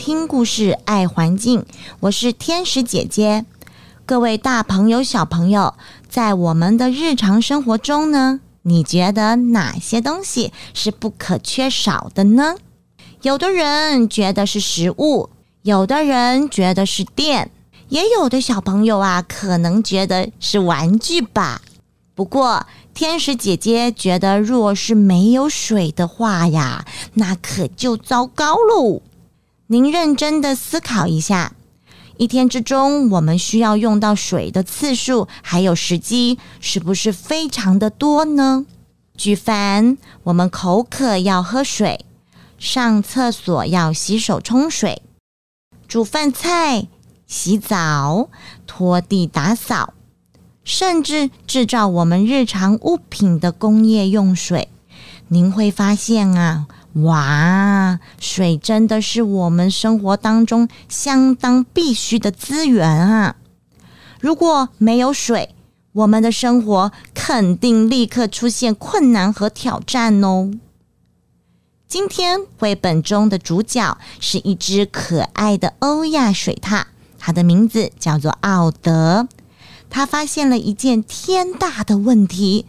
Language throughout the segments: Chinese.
听故事爱环境，我是天使姐姐。各位大朋友、小朋友，在我们的日常生活中呢，你觉得哪些东西是不可缺少的呢？有的人觉得是食物，有的人觉得是电，也有的小朋友啊，可能觉得是玩具吧。不过，天使姐姐觉得，若是没有水的话呀，那可就糟糕喽。您认真的思考一下，一天之中我们需要用到水的次数还有时机，是不是非常的多呢？举凡我们口渴要喝水，上厕所要洗手冲水，煮饭菜、洗澡、拖地打扫。甚至制造我们日常物品的工业用水，您会发现啊，哇，水真的是我们生活当中相当必须的资源啊！如果没有水，我们的生活肯定立刻出现困难和挑战哦。今天绘本中的主角是一只可爱的欧亚水獭，它的名字叫做奥德。他发现了一件天大的问题，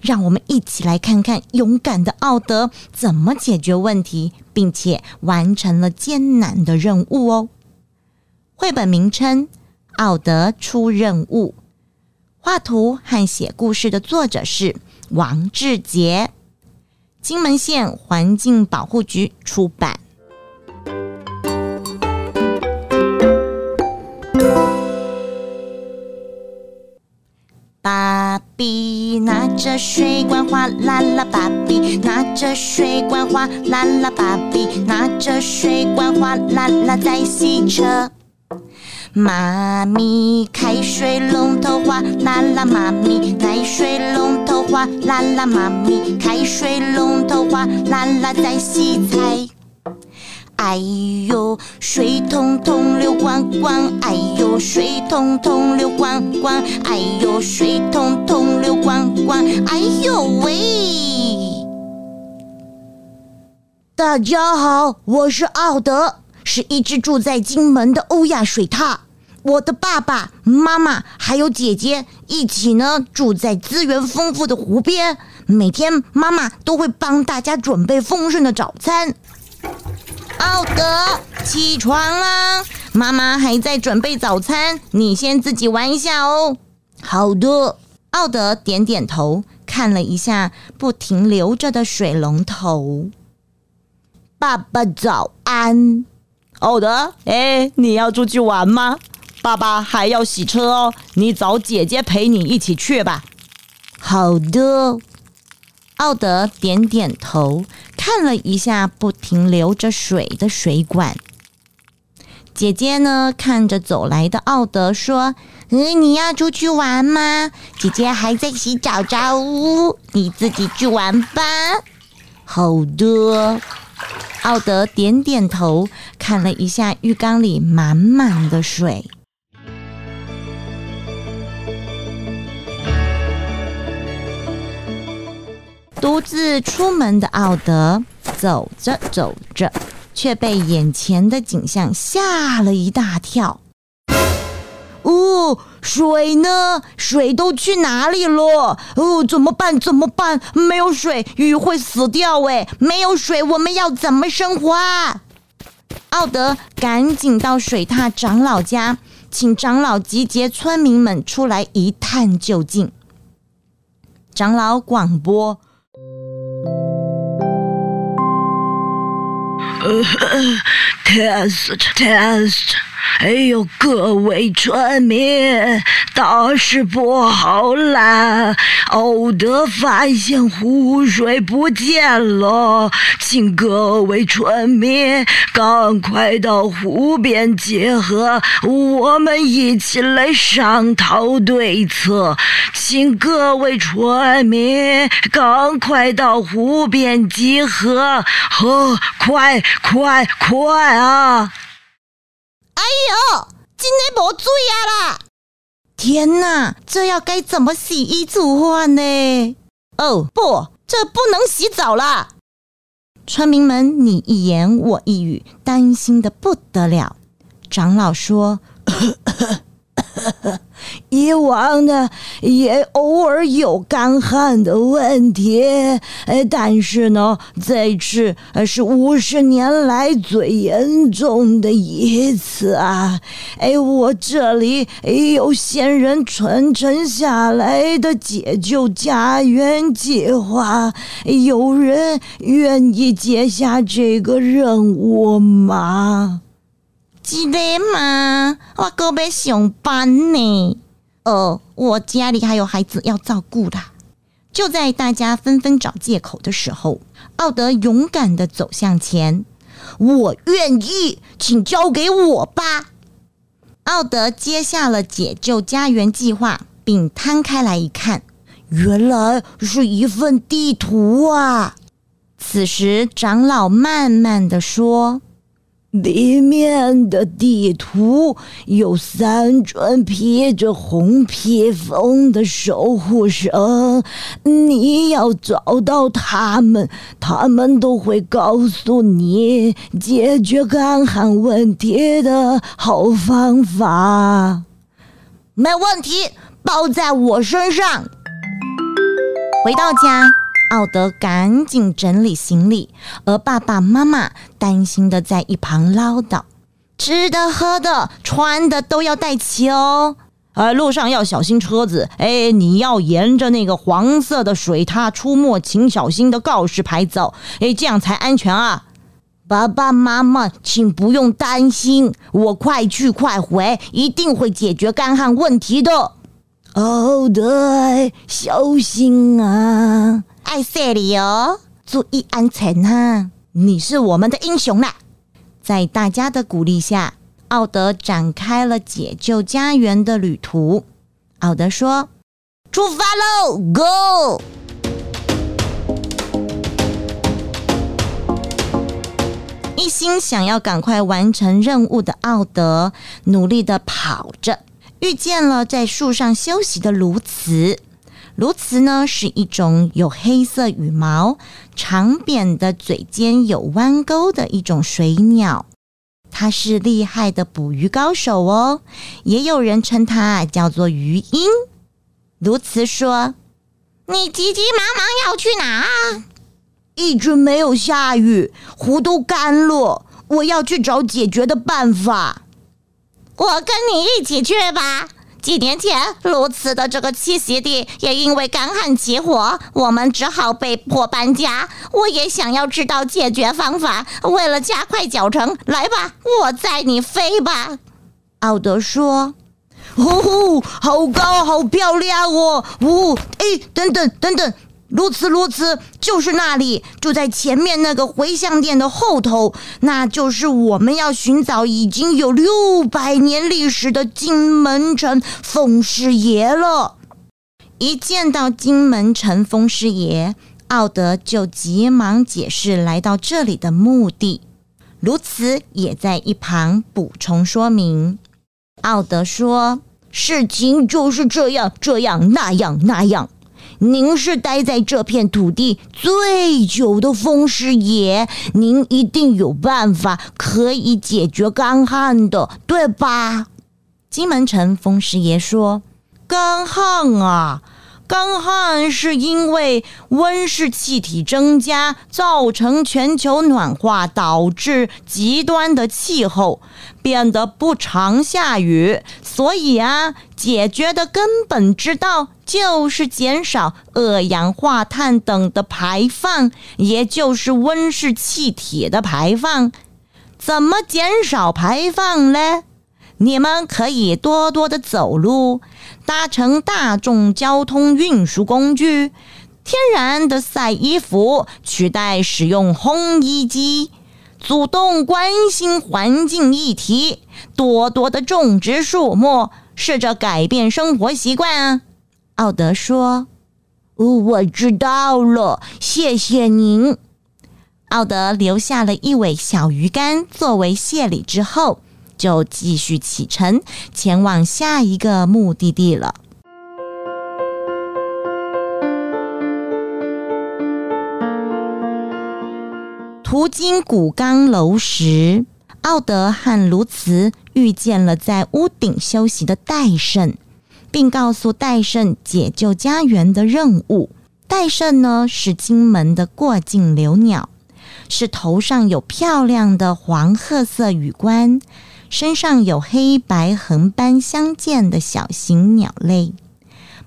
让我们一起来看看勇敢的奥德怎么解决问题，并且完成了艰难的任务哦。绘本名称《奥德出任务》，画图和写故事的作者是王志杰，金门县环境保护局出版。着水管，哗啦啦，爸比拿着水管，哗啦啦，爸比拿着水管，哗啦啦，在洗车。妈咪开水龙头，哗啦啦，妈咪开水龙头，哗啦啦，妈咪开水龙头，哗啦啦，在洗菜。哎呦，水通通流光光，哎呦，水通通流光光，哎呦，水通通流光光，哎呦喂！大家好，我是奥德，是一只住在金门的欧亚水獭。我的爸爸妈妈还有姐姐一起呢，住在资源丰富的湖边。每天妈妈都会帮大家准备丰盛的早餐。奥德，起床啦！妈妈还在准备早餐，你先自己玩一下哦。好的，奥德点点头，看了一下不停流着的水龙头。爸爸早安，奥德。哎，你要出去玩吗？爸爸还要洗车哦，你找姐姐陪你一起去吧。好的。奥德点点头，看了一下不停流着水的水管。姐姐呢，看着走来的奥德说：“嗯，你要出去玩吗？姐姐还在洗澡澡，你自己去玩吧。”好的。奥德点点头，看了一下浴缸里满满的水。独自出门的奥德走着走着，却被眼前的景象吓了一大跳。哦，水呢？水都去哪里了？哦，怎么办？怎么办？没有水，鱼会死掉哎！没有水，我们要怎么生活啊？奥德赶紧到水獭长老家，请长老集结村民们出来一探究竟。长老广播。，test test，哎呦，各位村民，大事不好啦！奥德发现湖水不见了，请各位村民赶快到湖边集合，我们一起来商讨对策。请各位村民赶快到湖边集合，呵，快！快快啊！哎呦，今天没水啊啦！天哪，这要该怎么洗衣煮饭呢？哦不，这不能洗澡啦！村民们你一言我一语，担心的不得了。长老说。以往呢，也偶尔有干旱的问题，哎，但是呢，这次是五十年来最严重的一次啊！哎，我这里有先人传承下来的解救家园计划，有人愿意接下这个任务吗？记得吗？我哥要上班呢。呃，我家里还有孩子要照顾的。就在大家纷纷找借口的时候，奥德勇敢的走向前。我愿意，请交给我吧。奥德接下了解救家园计划，并摊开来一看，原来是一份地图啊。此时，长老慢慢的说。里面的地图有三尊披着红披风的守护神，你要找到他们，他们都会告诉你解决干旱问题的好方法。没问题，包在我身上。回到家。奥德赶紧整理行李，而爸爸妈妈担心的在一旁唠叨：“吃的、喝的、穿的都要带齐哦，呃，路上要小心车子。哎，你要沿着那个黄色的水獭出没，请小心的告示牌走，哎，这样才安全啊！”爸爸妈妈，请不用担心，我快去快回，一定会解决干旱问题的。奥德，小心啊！爱谢你哦，注意安全哈！你是我们的英雄啦！在大家的鼓励下，奥德展开了解救家园的旅途。奥德说：“出发喽，Go！” 一心想要赶快完成任务的奥德，努力的跑着，遇见了在树上休息的鸬鹚。鸬鹚呢，是一种有黑色羽毛、长扁的嘴尖有弯钩的一种水鸟。它是厉害的捕鱼高手哦，也有人称它叫做鱼鹰。鸬鹚说：“你急急忙忙要去哪啊？一直没有下雨，湖都干了，我要去找解决的办法。我跟你一起去吧。”几年前，鸬鹚的这个栖息地也因为干旱起火，我们只好被迫搬家。我也想要知道解决方法，为了加快脚程，来吧，我载你飞吧。奥德说：“哦，好高，好漂亮哦！呜，哎，等等，等等。”如此如此，就是那里，就在前面那个回向殿的后头，那就是我们要寻找已经有六百年历史的金门城风师爷了。一见到金门城风师爷，奥德就急忙解释来到这里的目的。鸕鶿也在一旁补充说明。奥德说：“事情就是这样，这样，那样，那样。”您是待在这片土地最久的风师爷，您一定有办法可以解决干旱的，对吧？金门城风师爷说：“干旱啊！”干旱是因为温室气体增加，造成全球暖化，导致极端的气候，变得不常下雨。所以啊，解决的根本之道就是减少二氧化碳等的排放，也就是温室气体的排放。怎么减少排放呢？你们可以多多的走路，搭乘大众交通运输工具，天然的晒衣服，取代使用烘衣机，主动关心环境议题，多多的种植树木，试着改变生活习惯啊。奥德说：“哦我知道了，谢谢您。”奥德留下了一尾小鱼干作为谢礼之后。就继续启程，前往下一个目的地了。途经古冈楼时，奥德和卢茨遇见了在屋顶休息的戴胜，并告诉戴胜解救家园的任务。戴胜呢，是金门的过境留鸟，是头上有漂亮的黄褐色羽冠，身上有黑白横斑相间的小型鸟类。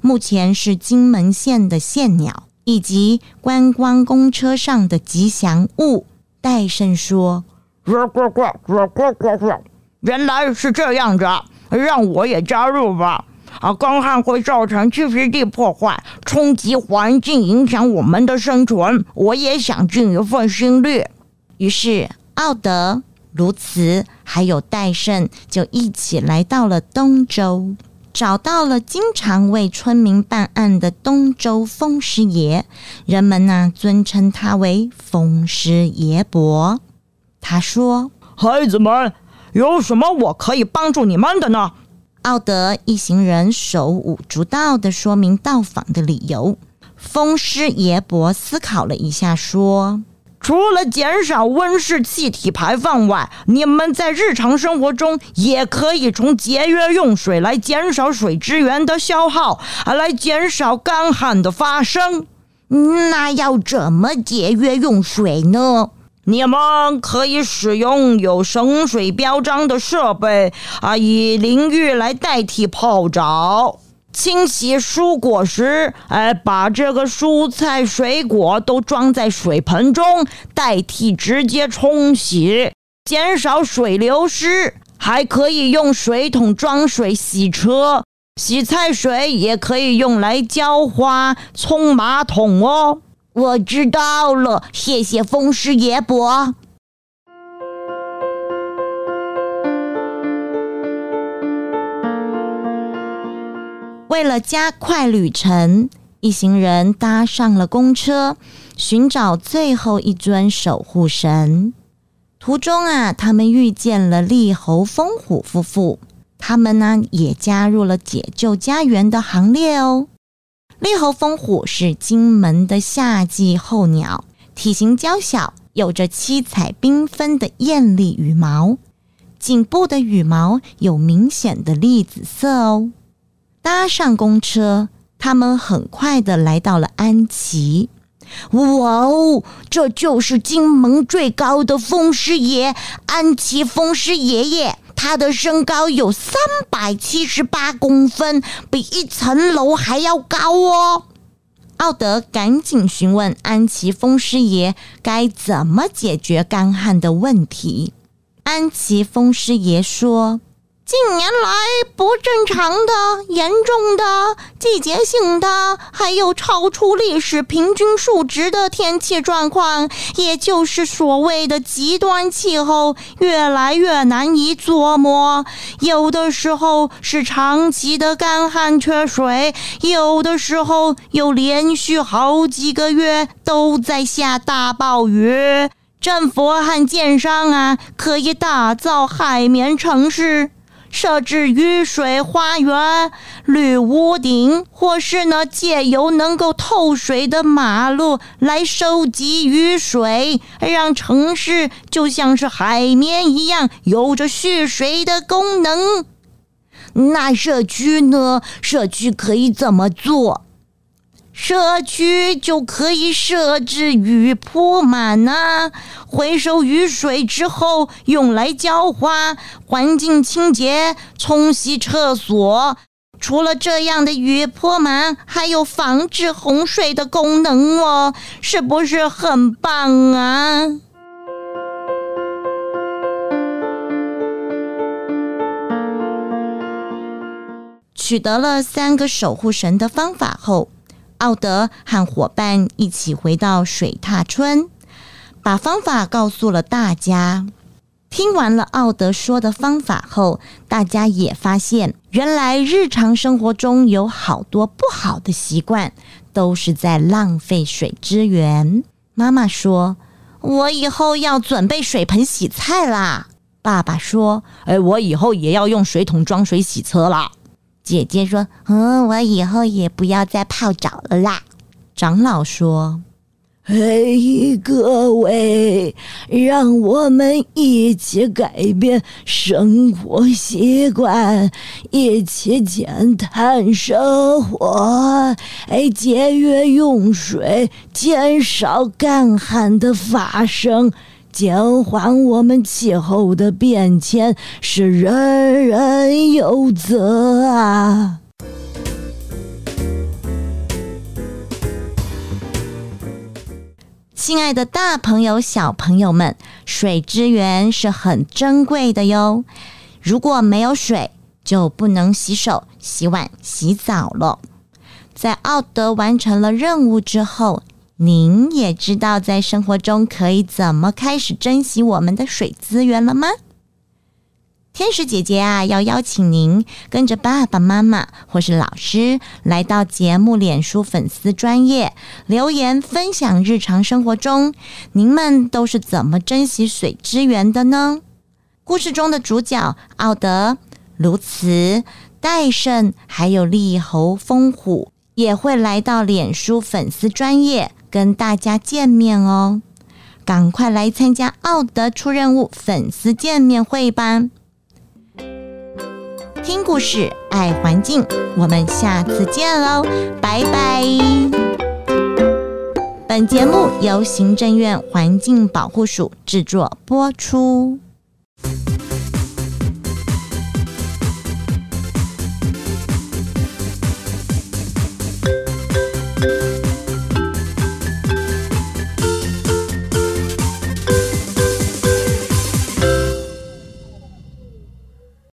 目前是金门县的县鸟，以及观光公车上的吉祥物。戴胜说：“呱呱呱呱呱呱呱，原来是这样子，让我也加入吧。”啊，干旱会造成栖息地破坏，冲击环境，影响我们的生存。我也想尽一份心力。于是，奥德、卢茨还有戴胜就一起来到了东周，找到了经常为村民办案的东周风师爷。人们呢，尊称他为风师爷伯。他说：“孩子们，有什么我可以帮助你们的呢？”奥德一行人手舞足蹈的说明到访的理由。风师爷伯思考了一下，说：“除了减少温室气体排放外，你们在日常生活中也可以从节约用水来减少水资源的消耗，来减少干旱的发生。那要怎么节约用水呢？”你们可以使用有省水标章的设备啊，以淋浴来代替泡澡。清洗蔬果时，哎，把这个蔬菜水果都装在水盆中，代替直接冲洗，减少水流失。还可以用水桶装水洗车，洗菜水也可以用来浇花、冲马桶哦。我知道了，谢谢风师爷伯。为了加快旅程，一行人搭上了公车，寻找最后一尊守护神。途中啊，他们遇见了利侯风虎夫妇，他们呢也加入了解救家园的行列哦。利侯风虎是金门的夏季候鸟，体型娇小，有着七彩缤纷的艳丽羽毛，颈部的羽毛有明显的栗紫色哦。搭上公车，他们很快的来到了安琪。哇哦，这就是金门最高的风师爷，安琪风师爷爷。他的身高有三百七十八公分，比一层楼还要高哦。奥德赶紧询问安琪风师爷该怎么解决干旱的问题。安琪风师爷说。近年来，不正常的、严重的、季节性的，还有超出历史平均数值的天气状况，也就是所谓的极端气候，越来越难以琢磨。有的时候是长期的干旱缺水，有的时候又连续好几个月都在下大暴雨。政府和建商啊，可以打造海绵城市。设置雨水花园、绿屋顶，或是呢，借由能够透水的马路来收集雨水，让城市就像是海绵一样，有着蓄水的功能。那社区呢？社区可以怎么做？社区就可以设置雨铺满啊，回收雨水之后用来浇花、环境清洁、冲洗厕所。除了这样的雨泼满，还有防治洪水的功能哦，是不是很棒啊？取得了三个守护神的方法后。奥德和伙伴一起回到水踏村，把方法告诉了大家。听完了奥德说的方法后，大家也发现，原来日常生活中有好多不好的习惯，都是在浪费水资源。妈妈说：“我以后要准备水盆洗菜啦。”爸爸说：“哎，我以后也要用水桶装水洗车啦。”姐姐说：“嗯，我以后也不要再泡澡了啦。”长老说：“嘿，各位，让我们一起改变生活习惯，一起减碳生活，哎，节约用水，减少干旱的发生，减缓我们气候的变迁，是人人有责啊！亲爱的，大朋友、小朋友们，水资源是很珍贵的哟。如果没有水，就不能洗手、洗碗、洗澡了。在奥德完成了任务之后，您也知道在生活中可以怎么开始珍惜我们的水资源了吗？天使姐姐啊，要邀请您跟着爸爸妈妈或是老师来到节目脸书粉丝专业留言分享日常生活中您们都是怎么珍惜水资源的呢？故事中的主角奥德、卢茨、戴胜还有利侯风虎也会来到脸书粉丝专业跟大家见面哦！赶快来参加奥德出任务粉丝见面会吧！听故事，爱环境，我们下次见哦，拜拜。本节目由行政院环境保护署制作播出。